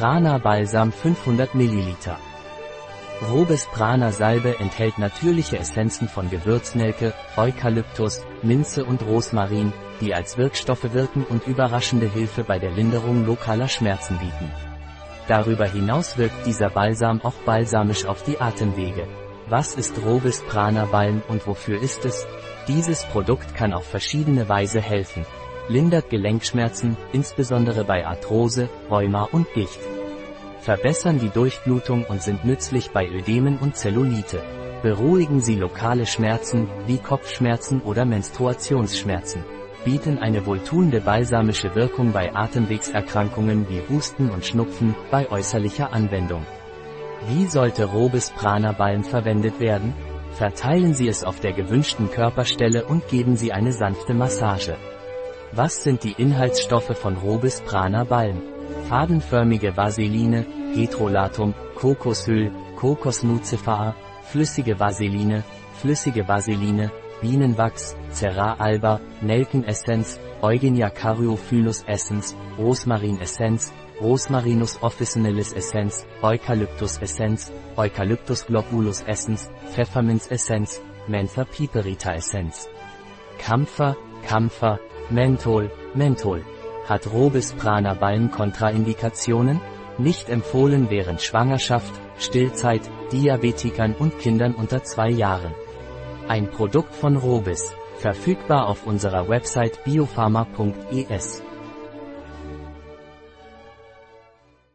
Prana Balsam 500 ml. Robes Prana Salbe enthält natürliche Essenzen von Gewürznelke, Eukalyptus, Minze und Rosmarin, die als Wirkstoffe wirken und überraschende Hilfe bei der Linderung lokaler Schmerzen bieten. Darüber hinaus wirkt dieser Balsam auch balsamisch auf die Atemwege. Was ist Robes Prana Balm und wofür ist es? Dieses Produkt kann auf verschiedene Weise helfen. Lindert Gelenkschmerzen, insbesondere bei Arthrose, Rheuma und Gicht. Verbessern die Durchblutung und sind nützlich bei Ödemen und Zellulite. Beruhigen sie lokale Schmerzen, wie Kopfschmerzen oder Menstruationsschmerzen. Bieten eine wohltuende balsamische Wirkung bei Atemwegserkrankungen wie Husten und Schnupfen, bei äußerlicher Anwendung. Wie sollte Robes Prana Balm verwendet werden? Verteilen Sie es auf der gewünschten Körperstelle und geben Sie eine sanfte Massage. Was sind die Inhaltsstoffe von Robes Prana Balm? Fadenförmige Vaseline, Heterolatum, Kokosöl, Kokosnucifera, flüssige Vaseline, flüssige Vaseline, Bienenwachs, Cera alba, Nelkenessenz, Eugenia Caryophyllus Essence, Rosmarinessenz, Rosmarinus officinalis Essenz, Eucalyptus Essenz, Eucalyptus globulus Essence, Pfefferminz Essenz, Mentha piperita Essenz. Kampfer, Kampfer, Menthol, Menthol. Hat Robis Prana Balm Kontraindikationen? Nicht empfohlen während Schwangerschaft, Stillzeit, Diabetikern und Kindern unter zwei Jahren. Ein Produkt von Robis, verfügbar auf unserer Website biopharma.es.